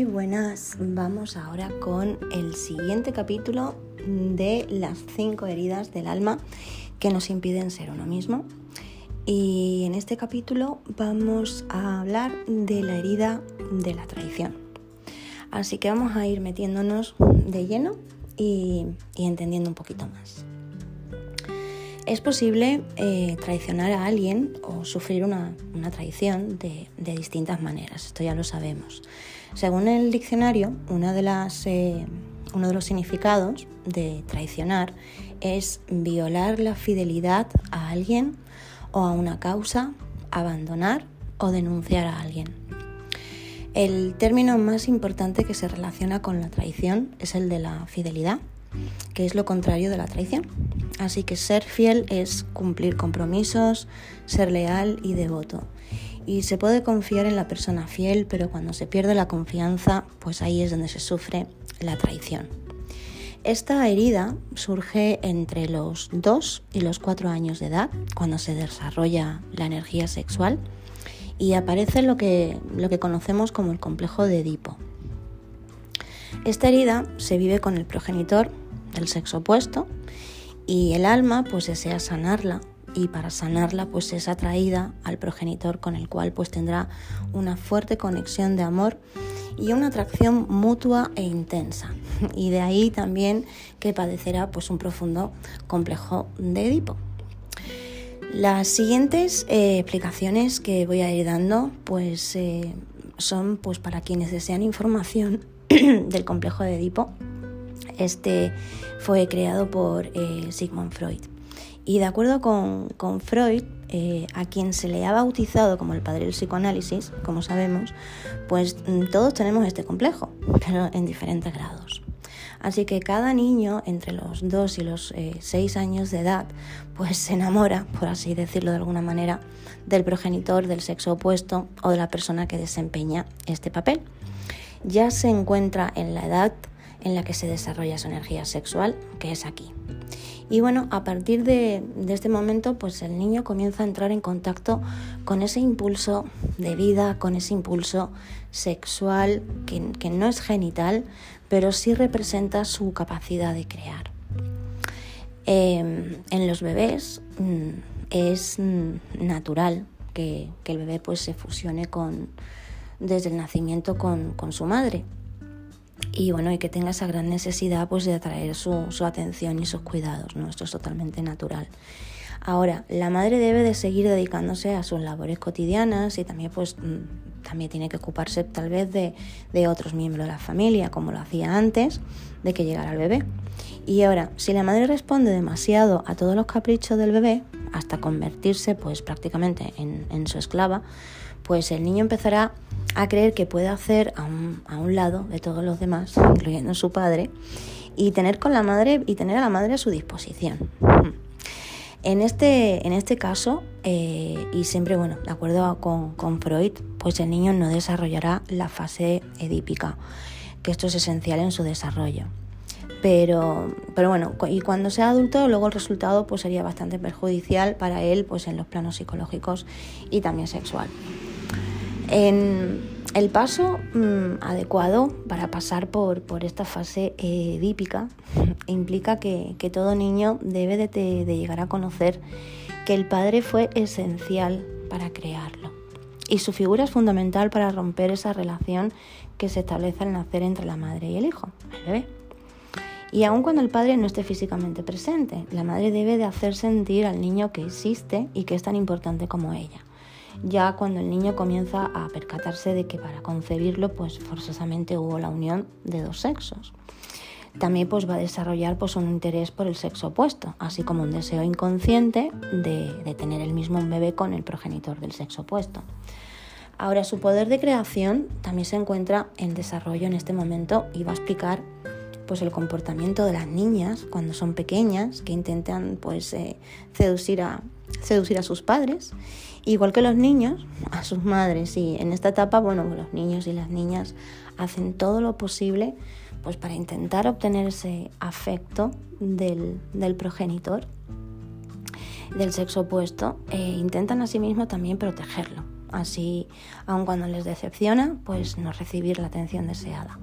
Muy buenas, vamos ahora con el siguiente capítulo de las cinco heridas del alma que nos impiden ser uno mismo. Y en este capítulo vamos a hablar de la herida de la traición. Así que vamos a ir metiéndonos de lleno y, entendiendo un poquito más. Es posible eh, traicionar a alguien o sufrir una, traición de, distintas maneras, esto ya lo sabemos. Según el diccionario, una de las, eh, uno de los significados de traicionar es violar la fidelidad a alguien o a una causa, abandonar o denunciar a alguien. El término más importante que se relaciona con la traición es el de la fidelidad, que es lo contrario de la traición. Así que ser fiel es cumplir compromisos, ser leal y devoto. Y se puede confiar en la persona fiel, pero cuando se pierde la confianza, pues ahí es donde se sufre la traición. Esta herida surge entre los 2 y los 4 años de edad, cuando se desarrolla la energía sexual, y aparece lo que, lo que conocemos como el complejo de Edipo. Esta herida se vive con el progenitor del sexo opuesto y el alma pues desea sanarla y para sanarla pues es atraída al progenitor con el cual pues tendrá una fuerte conexión de amor y una atracción mutua e intensa y de ahí también que padecerá pues un profundo complejo de Edipo. Las siguientes eh, explicaciones que voy a ir dando pues eh, son pues para quienes desean información del complejo de Edipo. Este fue creado por eh, Sigmund Freud. Y de acuerdo con, Freud, eh, a quien se le ha bautizado como el padre del psicoanálisis, como sabemos, pues mm, todos tenemos este complejo, pero en diferentes grados. Así que cada niño entre los 2 y los 6 eh, años de edad, pues se enamora, por así decirlo de alguna manera, del progenitor del sexo opuesto o de la persona que desempeña este papel. Ya se encuentra en la edad en la que se desarrolla su energía sexual, que es aquí. Y bueno, a partir de, este momento, pues el niño comienza a entrar en contacto con ese impulso de vida, con ese impulso sexual que, no es genital, pero sí representa su capacidad de crear. Em, en los bebés mm, es mm, natural que, el bebé pues, se fusione con, desde el nacimiento con su madre y bueno, y que tenga esa gran necesidad pues de atraer su, su atención y sus cuidados, ¿no? Esto es totalmente natural. Ahora, la madre debe de seguir dedicándose a sus labores cotidianas y también pues mm, también tiene que ocuparse tal vez de, de, otros miembros de la familia, como lo hacía antes de que llegara el bebé. Y ahora, si la madre responde demasiado a todos los caprichos del bebé, hasta convertirse pues prácticamente en, en su esclava, pues el niño empezará a creer que puede hacer a un, lado de todos los demás, incluyendo su padre, y tener con la madre y tener a la madre a su disposición. En este, en este caso, eh, y siempre, bueno, de acuerdo con, con, Freud, pues el niño no desarrollará la fase edípica, que esto es esencial en su desarrollo. Pero, pero bueno, y cuando sea adulto, luego el resultado pues sería bastante perjudicial para él, pues en los planos psicológicos y también sexual. El paso mm, adecuado para pasar por, esta fase edípica implica que, todo niño debe de, llegar a conocer que el padre fue esencial para crearlo y su figura es fundamental para romper esa relación que se establece al nacer entre la madre y el hijo, el bebé. Y aun cuando el padre no esté físicamente presente, la madre debe de hacer sentir al niño que existe y que es tan importante como ella ya cuando el niño comienza a percatarse de que para concebirlo pues forzosamente hubo la unión de dos sexos. También pues va a desarrollar pues un interés por el sexo opuesto, así como un deseo inconsciente de, tener el mismo bebé con el progenitor del sexo opuesto. Ahora su poder de creación también se encuentra en desarrollo en este momento y va a explicar pues el comportamiento de las niñas cuando son pequeñas que intentan pues eh, a seducir a sus padres igual que los niños a sus madres y en esta etapa bueno los niños y las niñas hacen todo lo posible pues para intentar obtener ese afecto del, progenitor del sexo opuesto e intentan asimismo también protegerlo Así, aun cuando les decepciona, pues no recibir la atención deseada.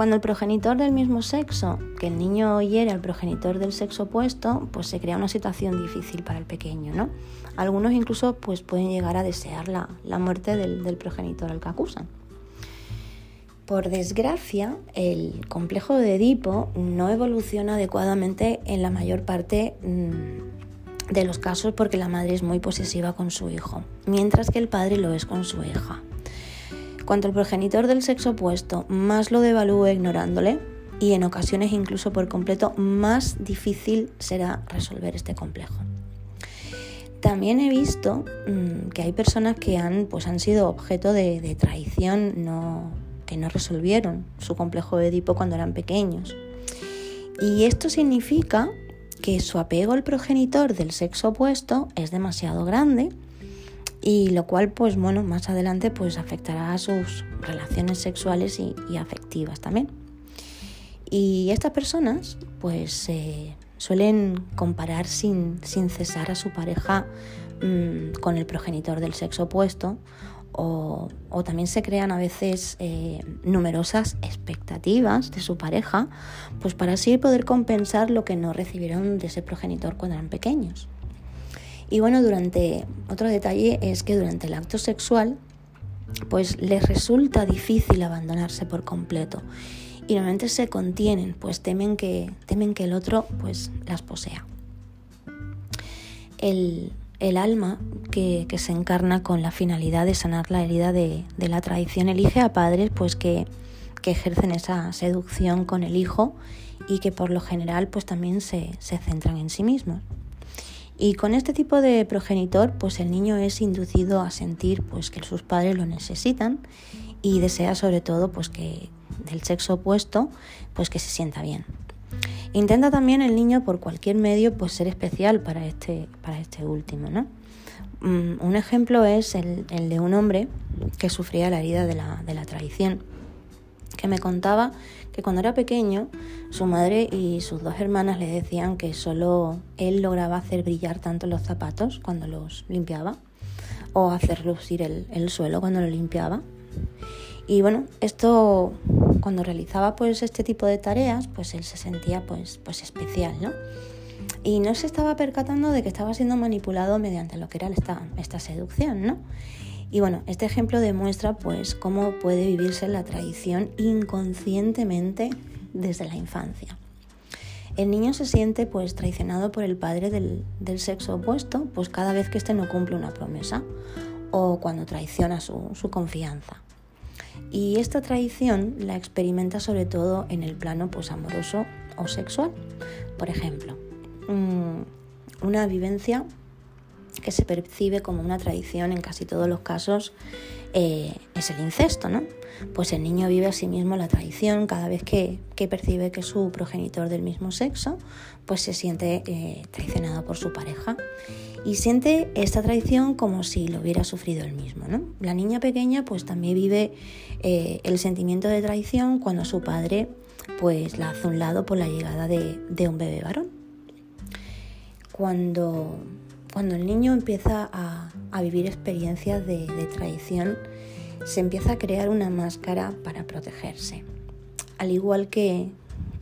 Cuando el progenitor del mismo sexo, que el niño hiere al progenitor del sexo opuesto, pues se crea una situación difícil para el pequeño, ¿no? Algunos incluso pues pueden llegar a desear la, muerte del, progenitor al que acusan. Por desgracia, el complejo de Edipo no evoluciona adecuadamente en la mayor parte mm, de los casos porque la madre es muy posesiva con su hijo, mientras que el padre lo es con su hija. Cuanto el progenitor del sexo opuesto más lo devalúe ignorándole, y en ocasiones incluso por completo, más difícil será resolver este complejo. También he visto mm, que hay personas que han, pues, han sido objeto de, traición, que no resolvieron su complejo de Edipo cuando eran pequeños. Y esto significa que su apego al progenitor del sexo opuesto es demasiado grande y lo cual pues bueno más adelante pues afectará a sus relaciones sexuales y, afectivas también. Y estas personas pues eh, suelen comparar sin, cesar a su pareja mm, con el progenitor del sexo opuesto o, también se crean a veces eh, numerosas expectativas de su pareja pues para así poder compensar lo que no recibieron de ese progenitor cuando eran pequeños y bueno, durante otro detalle es que durante el acto sexual pues les resulta difícil abandonarse por completo y normalmente se contienen, pues temen que, temen que el otro pues las posea. El, alma que, se encarna con la finalidad de sanar la herida de, la traición elige a padres pues que, que, ejercen esa seducción con el hijo y que por lo general pues también se, se centran en sí mismos. Y con este tipo de progenitor, pues el niño es inducido a sentir pues que sus padres lo necesitan y desea sobre todo pues que del sexo opuesto pues que se sienta bien. Intenta también el niño por cualquier medio pues ser especial para este, para este último, ¿no? Mm, un ejemplo es el, de un hombre que sufría la herida de la, de la traición, que me contaba que cuando era pequeño su madre y sus dos hermanas le decían que solo él lograba hacer brillar tanto los zapatos cuando los limpiaba o hacer lucir el, suelo cuando lo limpiaba. Y bueno, esto cuando realizaba pues este tipo de tareas, pues él se sentía pues, pues especial, ¿no? Y no se estaba percatando de que estaba siendo manipulado mediante lo que era esta, esta seducción, ¿no? Y bueno, este ejemplo demuestra pues cómo puede vivirse la tradición inconscientemente desde la infancia. El niño se siente pues traicionado por el padre del, sexo opuesto pues cada vez que éste no cumple una promesa o cuando traiciona su, confianza. Y esta traición la experimenta sobre todo en el plano pues amoroso o sexual. Por ejemplo, mm, una vivencia que se percibe como una tradición en casi todos los casos eh, es el incesto, ¿no? Pues el niño vive a sí mismo la tradición cada vez que, percibe que su progenitor del mismo sexo pues se siente eh, traicionado por su pareja y siente esta traición como si lo hubiera sufrido él mismo, ¿no? La niña pequeña pues también vive eh, el sentimiento de traición cuando su padre pues la hace un lado por la llegada de, de un bebé varón. Cuando cuando el niño empieza a, vivir experiencias de, traición, se empieza a crear una máscara para protegerse, al igual que,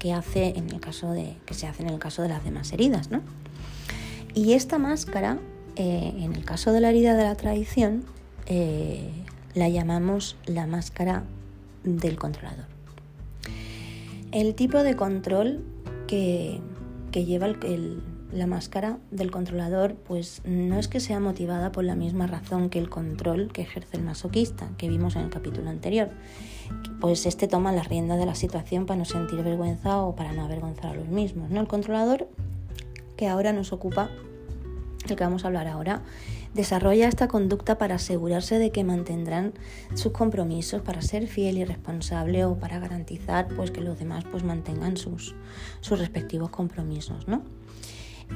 el se hace en el caso de las demás heridas. ¿no? Y esta máscara, eh, en el caso de la herida de la traición, eh, la llamamos la máscara del controlador. El tipo de control que, lleva el la máscara del controlador pues no es que sea motivada por la misma razón que el control que ejerce el masoquista que vimos en el capítulo anterior. Pues este toma la rienda de la situación para no sentir vergüenza o para no avergonzar a los mismos. ¿no? El controlador que ahora nos ocupa, el que vamos a hablar ahora, desarrolla esta conducta para asegurarse de que mantendrán sus compromisos, para ser fiel y responsable o para garantizar pues, que los demás pues, mantengan sus, sus respectivos compromisos. ¿no?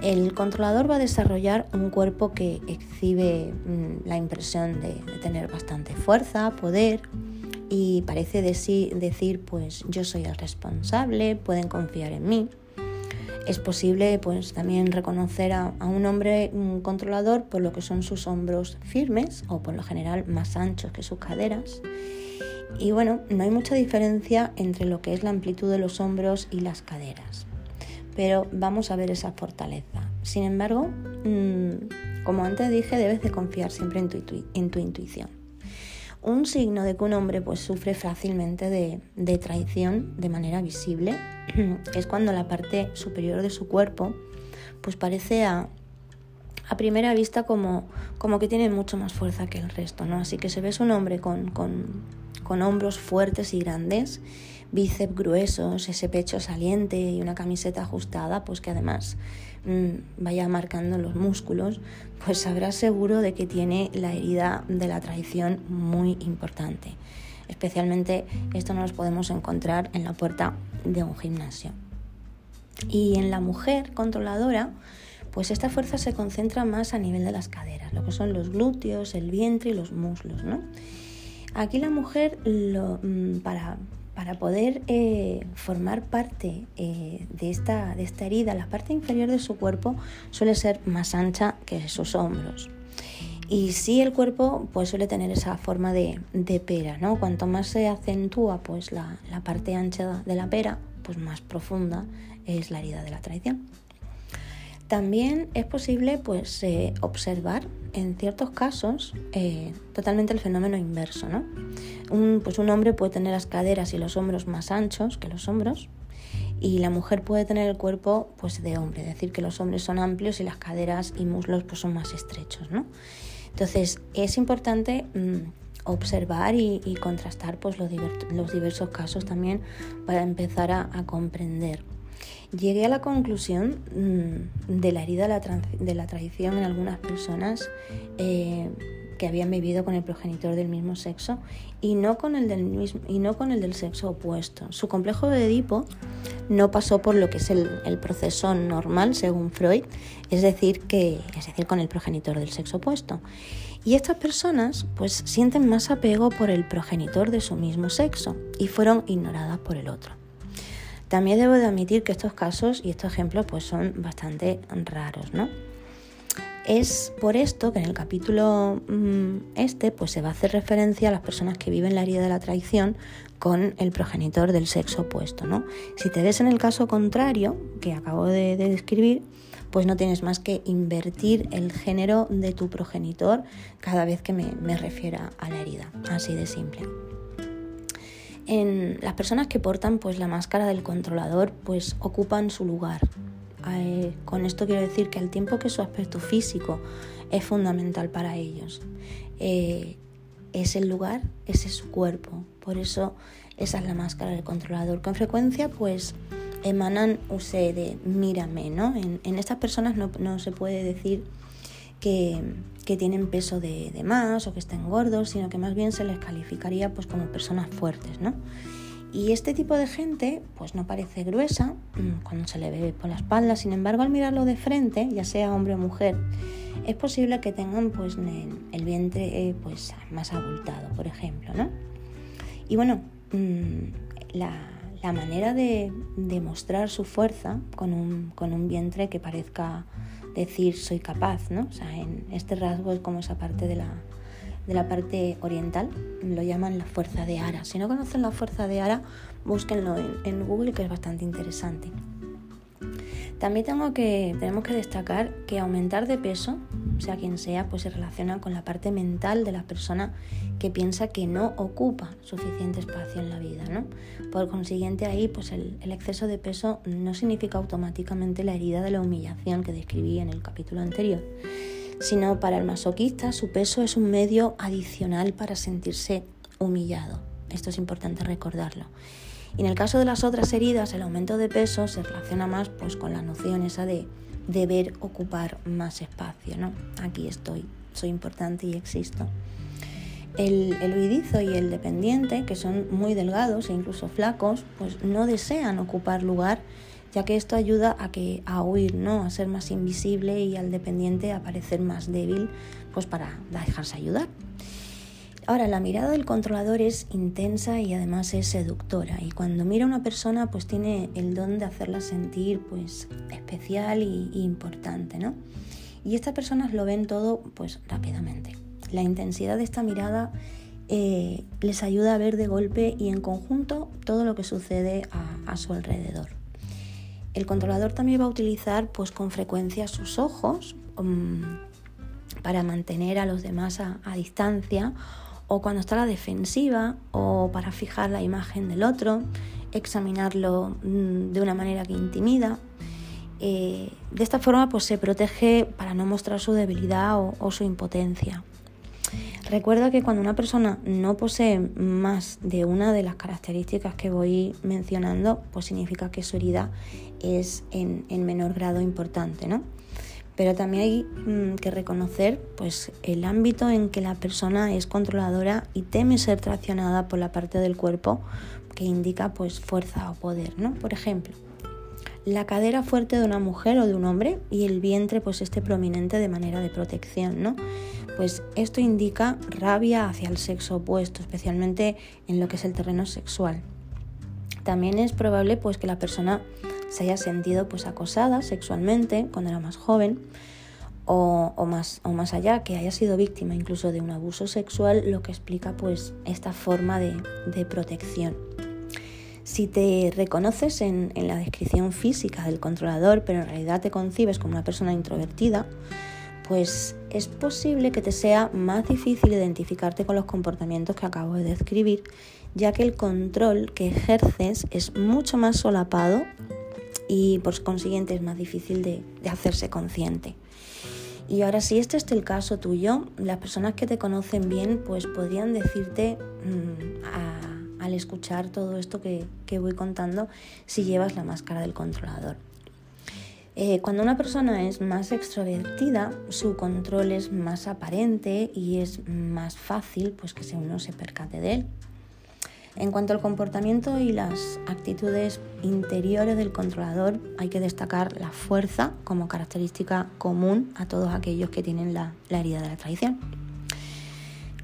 El controlador va a desarrollar un cuerpo que exhibe mm, la impresión de, tener bastante fuerza, poder y parece decir, pues yo soy el responsable, pueden confiar en mí. Es posible pues también reconocer a, un hombre controlador por lo que son sus hombros firmes o por lo general más anchos que sus caderas. Y bueno, no hay mucha diferencia entre lo que es la amplitud de los hombros y las caderas. Pero vamos a ver esa fortaleza. Sin embargo, mm, como antes dije, debes de confiar siempre en tu, intuición. Un signo de que un hombre pues, sufre fácilmente de, traición de manera visible es cuando la parte superior de su cuerpo pues parece a, primera vista como, como, que tiene mucho más fuerza que el resto, ¿no? Así que se ves un hombre con, con hombros fuertes y grandes, bíceps gruesos, ese pecho saliente y una camiseta ajustada, pues que además mm, vaya marcando los músculos, pues sabrás seguro de que tiene la herida de la traición muy importante. Especialmente esto no los podemos encontrar en la puerta de un gimnasio. Y en la mujer controladora, pues esta fuerza se concentra más a nivel de las caderas, lo que son los glúteos, el vientre y los muslos. ¿no? Aquí la mujer, lo, mm, para, para, poder eh, formar parte eh, de, esta, de esta herida, la parte inferior de su cuerpo suele ser más ancha que sus hombros. Y sí el cuerpo pues suele tener esa forma de, de pera, ¿no? Cuanto más se acentúa pues la, la, parte ancha de la pera, pues más profunda es la herida de la traición. También es posible pues eh, observar en ciertos casos eh, totalmente el fenómeno inverso, ¿no? Un, pues un hombre puede tener las caderas y los hombros más anchos que los hombros, y la mujer puede tener el cuerpo pues de hombre, es decir, que los hombres son amplios y las caderas y muslos pues son más estrechos, ¿no? Entonces, es importante mm, observar y, contrastar pues, los, diversos casos también para empezar a, comprender. Llegué a la conclusión mm, de la herida de la, tradición en algunas personas eh, que habían vivido con el progenitor del mismo sexo y no con el del, mismo, y no con el del sexo opuesto. Su complejo de Edipo no pasó por lo que es el, el, proceso normal según Freud, es decir, que, es decir, con el progenitor del sexo opuesto. Y estas personas pues sienten más apego por el progenitor de su mismo sexo y fueron ignoradas por el otro. También debo de admitir que estos casos y estos ejemplos pues son bastante raros, ¿no? Es por esto que en el capítulo mm, este pues se va a hacer referencia a las personas que viven la herida de la traición con el progenitor del sexo opuesto, ¿no? Si te ves en el caso contrario que acabo de describir, pues no tienes más que invertir el género de tu progenitor cada vez que me, me refiera a la herida, así de simple. En las personas que portan pues la máscara del controlador pues ocupan su lugar. Eh, con esto quiero decir que al tiempo que su aspecto físico es fundamental para ellos, eh, es el lugar, ese es su cuerpo. Por eso esa es la máscara del controlador. Con frecuencia pues emanan use de mírame, ¿no? En, estas personas no, se puede decir que, tienen peso de, más o que estén gordos, sino que más bien se les calificaría pues como personas fuertes, ¿no? Y este tipo de gente pues no parece gruesa mm, cuando se le ve por la espalda, sin embargo al mirarlo de frente, ya sea hombre o mujer, es posible que tengan pues el vientre eh, pues más abultado, por ejemplo, ¿no? Y bueno, mm, la, manera de demostrar su fuerza con un, con un, vientre que parezca decir soy capaz, ¿no? O sea, en este rasgo es como esa parte de la, de la parte oriental, lo llaman la fuerza de Ara. Si no conocen la fuerza de Ara, búsquenlo en, en Google que es bastante interesante. También tengo que, tenemos que destacar que aumentar de peso, sea quien sea, pues se relaciona con la parte mental de la persona que piensa que no ocupa suficiente espacio en la vida. ¿no? Por consiguiente, ahí pues el, exceso de peso no significa automáticamente la herida de la humillación que describí en el capítulo anterior, sino para el masoquista su peso es un medio adicional para sentirse humillado. Esto es importante recordarlo. Y en el caso de las otras heridas, el aumento de peso se relaciona más pues, con la noción esa de deber ocupar más espacio. ¿no? Aquí estoy, soy importante y existo. El, el huidizo y el dependiente, que son muy delgados e incluso flacos, pues no desean ocupar lugar, ya que esto ayuda a, que, a huir, ¿no? a ser más invisible y al dependiente a parecer más débil pues para dejarse ayudar. Ahora, la mirada del controlador es intensa y además es seductora. Y cuando mira a una persona, pues tiene el don de hacerla sentir pues especial y, importante, ¿no? Y estas personas lo ven todo pues rápidamente. La intensidad de esta mirada eh, les ayuda a ver de golpe y en conjunto todo lo que sucede a, su alrededor. El controlador también va a utilizar pues con frecuencia sus ojos um, para mantener a los demás a, distancia o cuando está a la defensiva o para fijar la imagen del otro, examinarlo mm, de una manera que intimida. Eh, de esta forma pues se protege para no mostrar su debilidad o, su impotencia. Recuerda que cuando una persona no posee más de una de las características que voy mencionando, pues significa que su herida es en, en menor grado importante, ¿no? Pero también hay mm, que reconocer pues, el ámbito en que la persona es controladora y teme ser traicionada por la parte del cuerpo que indica pues, fuerza o poder. ¿no? Por ejemplo, la cadera fuerte de una mujer o de un hombre y el vientre pues, esté prominente de manera de protección. ¿no? Pues esto indica rabia hacia el sexo opuesto, especialmente en lo que es el terreno sexual. También es probable pues, que la persona se haya sentido pues acosada sexualmente cuando era más joven o, más, o más allá, que haya sido víctima incluso de un abuso sexual, lo que explica pues esta forma de, protección. Si te reconoces en, en, la descripción física del controlador, pero en realidad te concibes como una persona introvertida, pues es posible que te sea más difícil identificarte con los comportamientos que acabo de describir, ya que el control que ejerces es mucho más solapado y por consiguiente es más difícil de, hacerse consciente. Y ahora si este es el caso tuyo, las personas que te conocen bien pues podrían decirte mm, al escuchar todo esto que, voy contando si llevas la máscara del controlador. Eh, cuando una persona es más extrovertida, su control es más aparente y es más fácil pues, que uno se percate de él. En cuanto al comportamiento y las actitudes interiores del controlador, hay que destacar la fuerza como característica común a todos aquellos que tienen la, herida de la traición.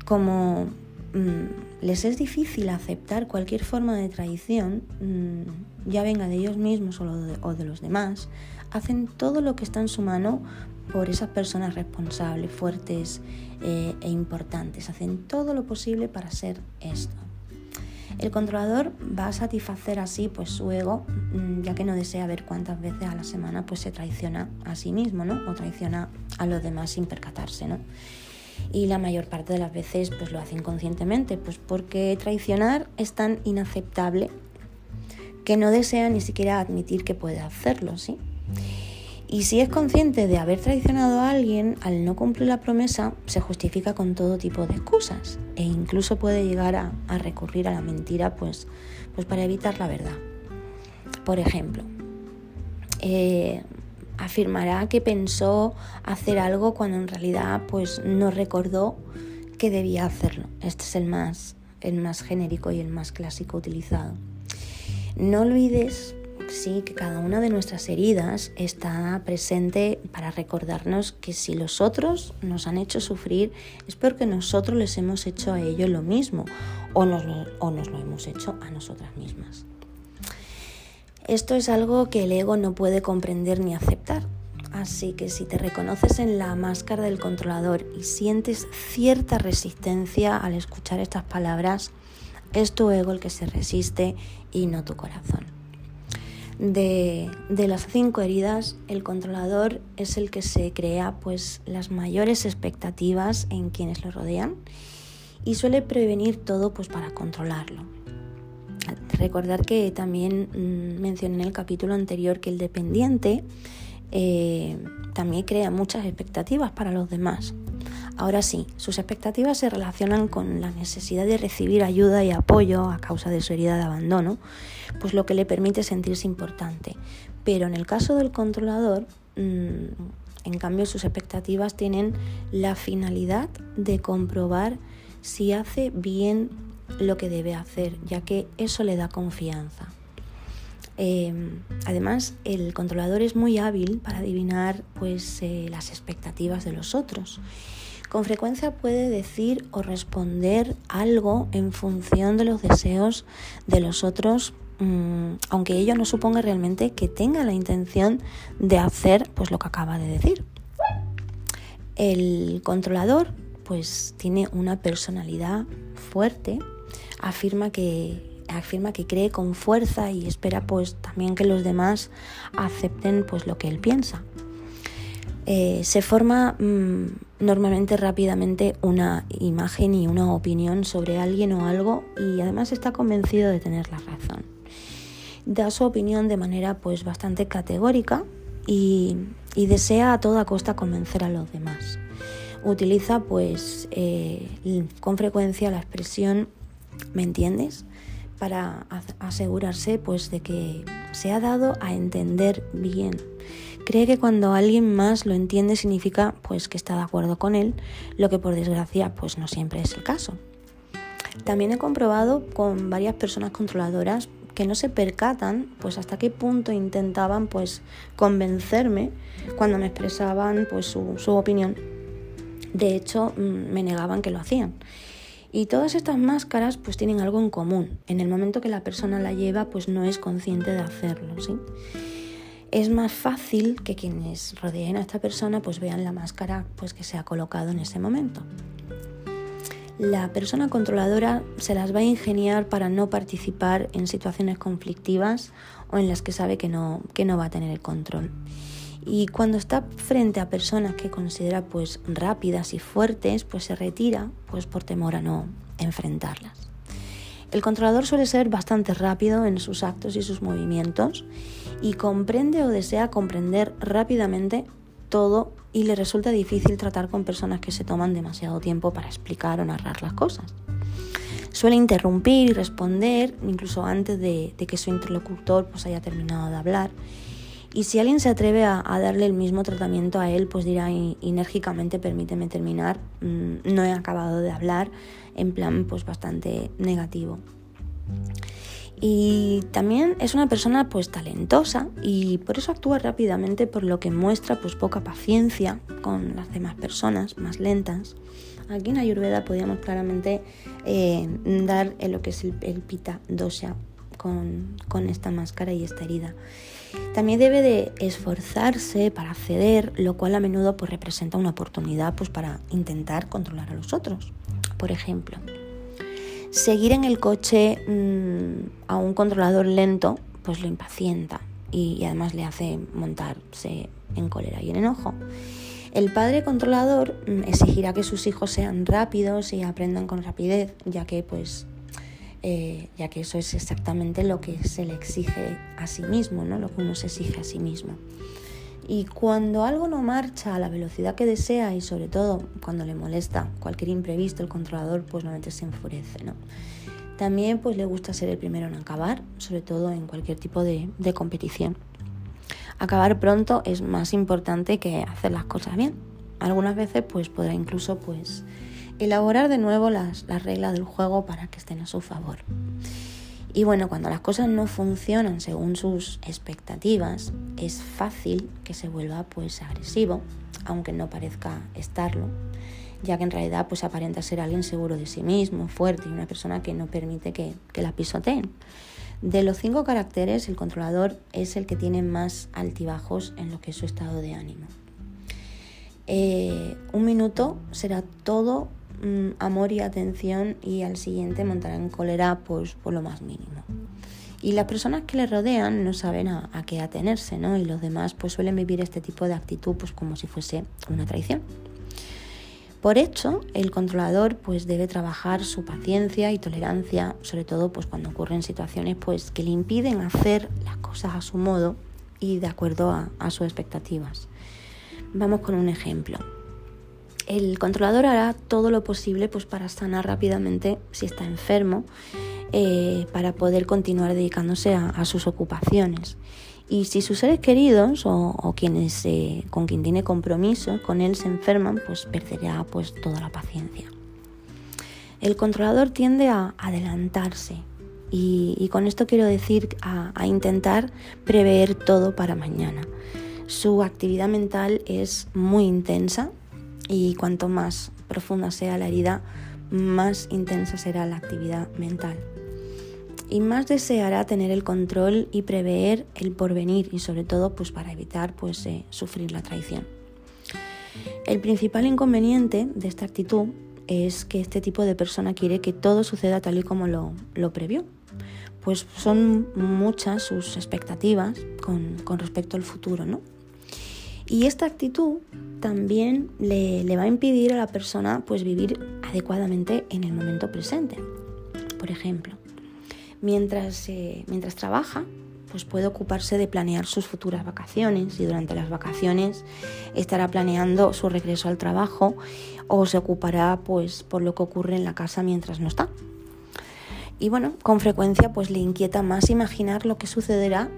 Como mm, les es difícil aceptar cualquier forma de traición, mm, ya venga de ellos mismos o de, los demás, hacen todo lo que está en su mano por esas personas responsables, fuertes eh, e importantes. Hacen todo lo posible para ser esto. El controlador va a satisfacer así pues su ego, mm, ya que no desea ver cuántas veces a la semana pues se traiciona a sí mismo, ¿no? O traiciona a los demás sin percatarse, ¿no? Y la mayor parte de las veces pues lo hace inconscientemente, pues porque traicionar es tan inaceptable que no desea ni siquiera admitir que puede hacerlo, ¿sí? Y si es consciente de haber traicionado a alguien, al no cumplir la promesa, se justifica con todo tipo de excusas e incluso puede llegar a, recurrir a la mentira pues, pues para evitar la verdad. Por ejemplo, eh, afirmará que pensó hacer algo cuando en realidad pues no recordó que debía hacerlo. Este es el más, el más genérico y el más clásico utilizado. No olvides sí que cada una de nuestras heridas está presente para recordarnos que si los otros nos han hecho sufrir es porque nosotros les hemos hecho a ellos lo mismo o nos lo, o nos lo hemos hecho a nosotras mismas. Esto es algo que el ego no puede comprender ni aceptar. Así que si te reconoces en la máscara del controlador y sientes cierta resistencia al escuchar estas palabras, es tu ego el que se resiste y no tu corazón. De, las cinco heridas, el controlador es el que se crea pues, las mayores expectativas en quienes lo rodean y suele prevenir todo pues, para controlarlo. Recordar que también mm, mencioné en el capítulo anterior que el dependiente eh, también crea muchas expectativas para los demás. Ahora sí, sus expectativas se relacionan con la necesidad de recibir ayuda y apoyo a causa de su herida de abandono, pues lo que le permite sentirse importante. Pero en el caso del controlador, mm, en cambio sus expectativas tienen la finalidad de comprobar si hace bien lo que debe hacer, ya que eso le da confianza. Em, además, el controlador es muy hábil para adivinar pues, eh, las expectativas de los otros Con frecuencia puede decir o responder algo en función de los deseos de los otros, mm, aunque ello no suponga realmente que tenga la intención de hacer pues lo que acaba de decir. El controlador pues tiene una personalidad fuerte, afirma que afirma que cree con fuerza y espera pues también que los demás acepten pues lo que él piensa. Eh, se forma mm, normalmente rápidamente una imagen y una opinión sobre alguien o algo y además está convencido de tener la razón. Da su opinión de manera pues bastante categórica y, desea a toda costa convencer a los demás. Utiliza pues eh, con frecuencia la expresión ¿me entiendes? para asegurarse pues de que se ha dado a entender bien. Cree que cuando alguien más lo entiende significa pues que está de acuerdo con él, lo que por desgracia pues no siempre es el caso. También he comprobado con varias personas controladoras que no se percatan pues hasta qué punto intentaban pues convencerme cuando me expresaban pues su, opinión. De hecho, mm, me negaban que lo hacían. Y todas estas máscaras pues tienen algo en común. En el momento que la persona la lleva pues no es consciente de hacerlo, ¿sí? Es más fácil que quienes rodeen a esta persona pues vean la máscara pues que se ha colocado en ese momento. La persona controladora se las va a ingeniar para no participar en situaciones conflictivas o en las que sabe que no, que no va a tener el control. Y cuando está frente a personas que considera pues rápidas y fuertes, pues se retira pues por temor a no enfrentarlas. El controlador suele ser bastante rápido en sus actos y sus movimientos y comprende o desea comprender rápidamente todo y le resulta difícil tratar con personas que se toman demasiado tiempo para explicar o narrar las cosas. Suele interrumpir y responder incluso antes de, que su interlocutor pues, haya terminado de hablar y si alguien se atreve a, darle el mismo tratamiento a él, pues dirá enérgicamente, permíteme terminar, mm, no he acabado de hablar, en plan pues bastante negativo. Y también es una persona pues talentosa y por eso actúa rápidamente, por lo que muestra pues poca paciencia con las demás personas, más lentas. Aquí en Ayurveda podríamos claramente eh, dar lo que es el, pita dosha con, con esta máscara y esta herida. También debe de esforzarse para ceder, lo cual a menudo pues, representa una oportunidad pues, para intentar controlar a los otros. Por ejemplo, seguir en el coche mm, a un controlador lento pues lo impacienta y, además le hace montarse en cólera y en enojo. El padre controlador mm, exigirá que sus hijos sean rápidos y aprendan con rapidez, ya que pues eh, ya que eso es exactamente lo que se le exige a sí mismo, ¿no? lo que uno se exige a sí mismo. Y cuando algo no marcha a la velocidad que desea y sobre todo cuando le molesta cualquier imprevisto, el controlador pues normalmente se enfurece. ¿no? También pues le gusta ser el primero en acabar, sobre todo en cualquier tipo de, de competición. Acabar pronto es más importante que hacer las cosas bien. Algunas veces pues podrá incluso pues elaborar de nuevo las, reglas del juego para que estén a su favor. Y bueno, cuando las cosas no funcionan según sus expectativas, es fácil que se vuelva pues agresivo, aunque no parezca estarlo, ya que en realidad pues aparenta ser alguien seguro de sí mismo, fuerte y una persona que no permite que, la pisoteen. De los cinco caracteres, el controlador es el que tiene más altibajos en lo que es su estado de ánimo. Eh, un minuto será todo Mm, amor y atención y al siguiente montará en cólera pues, por lo más mínimo. Y las personas que le rodean no saben a, qué atenerse, ¿no? Y los demás pues suelen vivir este tipo de actitud pues como si fuese una traición. Por hecho, el controlador pues debe trabajar su paciencia y tolerancia, sobre todo pues cuando ocurren situaciones pues que le impiden hacer las cosas a su modo y de acuerdo a, a sus expectativas. Vamos con un ejemplo el controlador hará todo lo posible pues, para sanar rápidamente si está enfermo, eh, para poder continuar dedicándose a, sus ocupaciones. Y si sus seres queridos o, quienes eh, con quien tiene compromiso con él se enferman, pues perderá pues, toda la paciencia. El controlador tiende a adelantarse y, con esto quiero decir a intentar prever todo para mañana. Su actividad mental es muy intensa y cuanto más profunda sea la herida, más intensa será la actividad mental. Y más deseará tener el control y prever el porvenir y sobre todo pues para evitar pues eh, sufrir la traición. El principal inconveniente de esta actitud es que este tipo de persona quiere que todo suceda tal y como lo, previó. Pues son muchas sus expectativas con, con respecto al futuro, ¿no? Y esta actitud también le, va a impedir a la persona pues vivir adecuadamente en el momento presente. Por ejemplo, mientras, eh, mientras trabaja, pues puede ocuparse de planear sus futuras vacaciones y durante las vacaciones estará planeando su regreso al trabajo o se ocupará pues por lo que ocurre en la casa mientras no está. Y bueno, con frecuencia pues le inquieta más imaginar lo que sucederá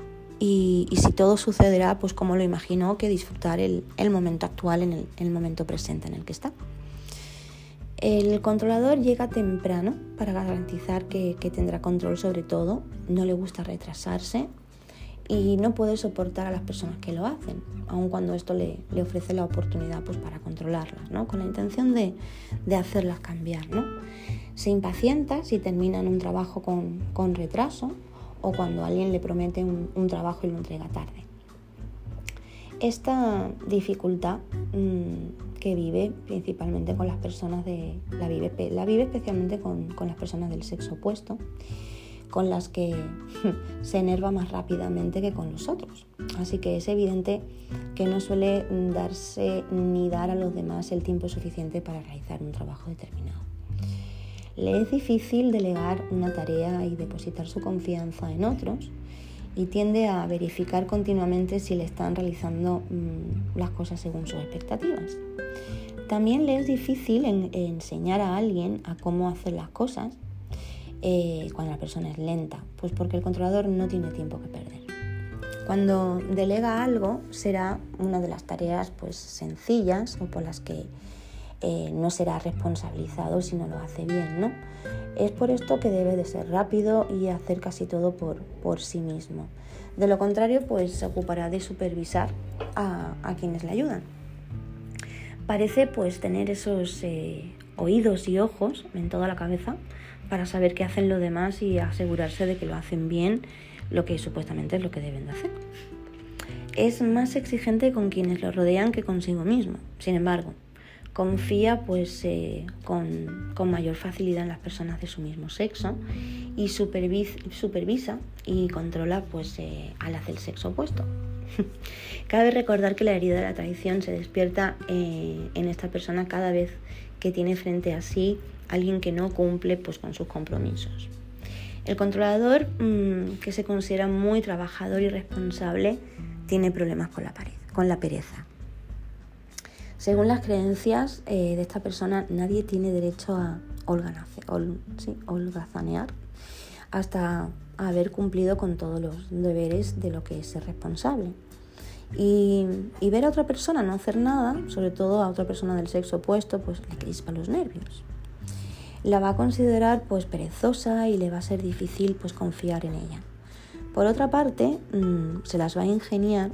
y, si todo sucederá pues como lo imaginó que disfrutar el, momento actual en el, momento presente en el que está. El controlador llega temprano para garantizar que, tendrá control sobre todo, no le gusta retrasarse y no puede soportar a las personas que lo hacen, aun cuando esto le, ofrece la oportunidad pues, para controlarlas, ¿no? con la intención de, hacerlas cambiar. ¿no? Se impacienta si terminan un trabajo con, con retraso o cuando alguien le promete un, trabajo y lo entrega tarde. Esta dificultad mm, que vive principalmente con las personas de. la vive, la vive especialmente con, las personas del sexo opuesto, con las que se enerva más rápidamente que con los otros. Así que es evidente que no suele darse ni dar a los demás el tiempo suficiente para realizar un trabajo determinado. Le es difícil delegar una tarea y depositar su confianza en otros y tiende a verificar continuamente si le están realizando mm, las cosas según sus expectativas. También le es difícil enseñar a alguien a cómo hacer las cosas eh, cuando la persona es lenta, pues porque el controlador no tiene tiempo que perder. Cuando delega algo será una de las tareas pues, sencillas o por las que eh, no será responsabilizado si no lo hace bien, ¿no? Es por esto que debe de ser rápido y hacer casi todo por, por sí mismo. De lo contrario, pues se ocupará de supervisar a, quienes le ayudan. Parece pues tener esos eh, oídos y ojos en toda la cabeza para saber qué hacen los demás y asegurarse de que lo hacen bien, lo que supuestamente es lo que deben de hacer. Es más exigente con quienes lo rodean que consigo mismo. Sin embargo, confía pues eh, con, mayor facilidad en las personas de su mismo sexo y supervisa, y controla pues a las del sexo opuesto. Cabe recordar que la herida de la traición se despierta eh, en esta persona cada vez que tiene frente a sí alguien que no cumple pues, con sus compromisos. El controlador, mm, que se considera muy trabajador y responsable, tiene problemas con con la pereza. Según las creencias eh, de esta persona, nadie tiene derecho a holgazanear hasta haber cumplido con todos los deberes de lo que es ser responsable. Y, ver a otra persona no hacer nada, sobre todo a otra persona del sexo opuesto, pues le crispa los nervios. La va a considerar pues perezosa y le va a ser difícil pues confiar en ella. Por otra parte, mm, se las va a ingeniar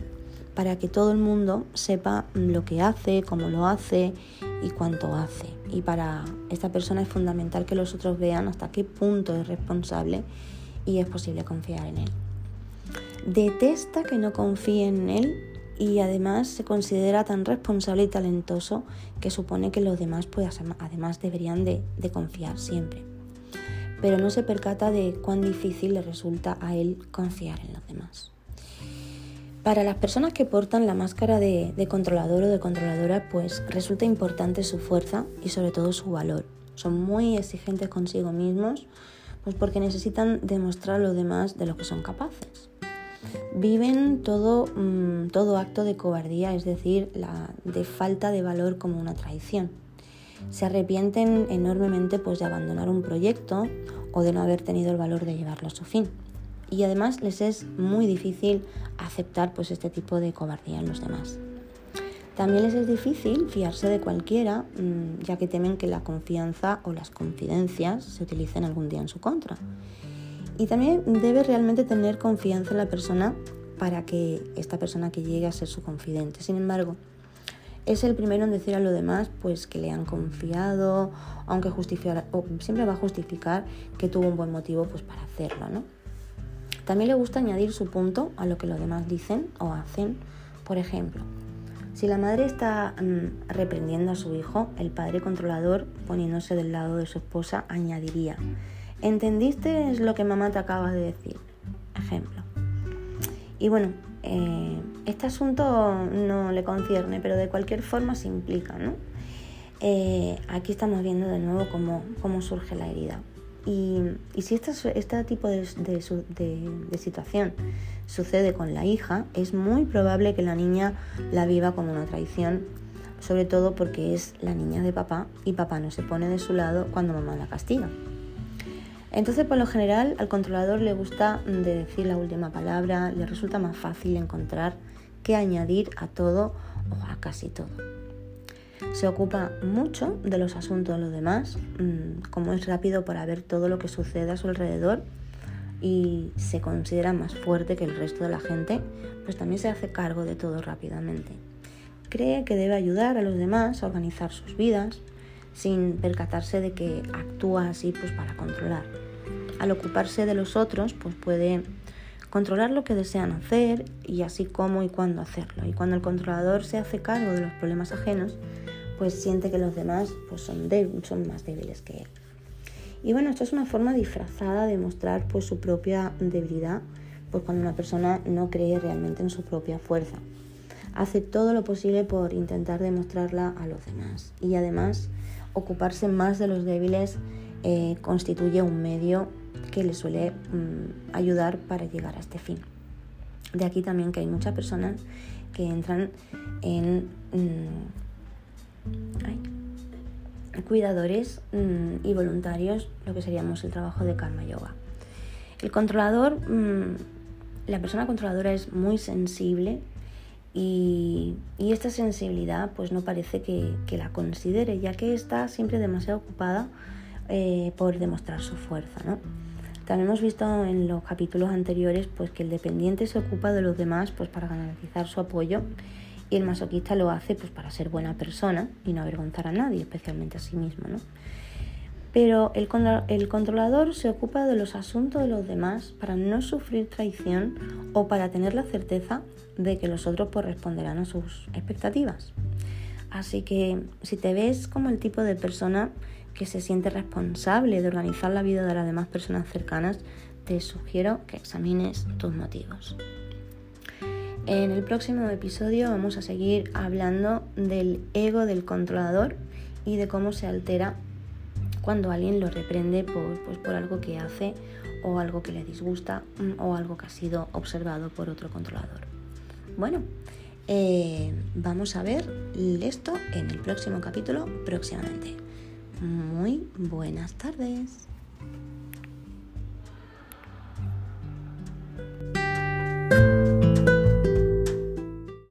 para que todo el mundo sepa lo que hace, cómo lo hace y cuánto hace. Y para esta persona es fundamental que los otros vean hasta qué punto es responsable y es posible confiar en él. Detesta que no confíen en él y además se considera tan responsable y talentoso que supone que los demás pues, además deberían de, de confiar siempre. Pero no se percata de cuán difícil le resulta a él confiar en los demás. Para las personas que portan la máscara de, controlador o de controladora, pues resulta importante su fuerza y sobre todo su valor. Son muy exigentes consigo mismos, pues porque necesitan demostrar a los demás de lo que son capaces. Viven todo, mm, acto de cobardía, es decir, de falta de valor como una traición. Se arrepienten enormemente pues, de abandonar un proyecto o de no haber tenido el valor de llevarlo a su fin y además les es muy difícil aceptar pues este tipo de cobardía en los demás. También les es difícil fiarse de cualquiera, mm, ya que temen que la confianza o las confidencias se utilicen algún día en su contra. Y también debe realmente tener confianza en la persona para que esta persona que llegue a ser su confidente. Sin embargo, es el primero en decir a los demás pues que le han confiado, aunque justificar, siempre va a justificar que tuvo un buen motivo pues para hacerlo, ¿no? También le gusta añadir su punto a lo que los demás dicen o hacen. Por ejemplo, si la madre está mm, reprendiendo a su hijo, el padre controlador, poniéndose del lado de su esposa, añadiría, ¿entendiste lo que mamá te acaba de decir? Ejemplo. Y bueno, eh, este asunto no le concierne, pero de cualquier forma se implica, ¿no? Eh, aquí estamos viendo de nuevo cómo, cómo surge la herida. Y, si este, este tipo de, de, situación sucede con la hija, es muy probable que la niña la viva como una traición, sobre todo porque es la niña de papá y papá no se pone de su lado cuando mamá la castiga. Entonces, por lo general, al controlador le gusta decir la última palabra, le resulta más fácil encontrar que añadir a todo o a casi todo. Se ocupa mucho de los asuntos de los demás, mm, como es rápido para ver todo lo que sucede a su alrededor y se considera más fuerte que el resto de la gente, pues también se hace cargo de todo rápidamente. Cree que debe ayudar a los demás a organizar sus vidas sin percatarse de que actúa así pues para controlar. Al ocuparse de los otros, pues puede controlar lo que desean hacer y así cómo y cuándo hacerlo. Y cuando el controlador se hace cargo de los problemas ajenos, pues siente que los demás pues son, son más débiles que él. Y bueno, esto es una forma disfrazada de mostrar pues su propia debilidad, pues cuando una persona no cree realmente en su propia fuerza. Hace todo lo posible por intentar demostrarla a los demás. Y además, ocuparse más de los débiles eh, constituye un medio que le suele mm, ayudar para llegar a este fin. De aquí también que hay muchas personas que entran en mm, cuidadores mm, y voluntarios, lo que seríamos el trabajo de karma yoga. El controlador, la persona controladora es muy sensible y, esta sensibilidad pues no parece que, la considere, ya que está siempre demasiado ocupada eh, por demostrar su fuerza. ¿no? También hemos visto en los capítulos anteriores pues, que el dependiente se ocupa de los demás pues, para garantizar su apoyo y el masoquista lo hace pues, para ser buena persona y no avergonzar a nadie, especialmente a sí mismo. ¿no? Pero el, el controlador se ocupa de los asuntos de los demás para no sufrir traición o para tener la certeza de que los otros pues, responderán a sus expectativas. Así que si te ves como el tipo de persona que se siente responsable de organizar la vida de las demás personas cercanas, te sugiero que examines tus motivos. En el próximo episodio vamos a seguir hablando del ego del controlador y de cómo se altera cuando alguien lo reprende por, pues, por algo que hace o algo que le disgusta mm, o algo que ha sido observado por otro controlador. Bueno, eh, vamos a ver esto en el próximo capítulo próximamente. Muy buenas tardes.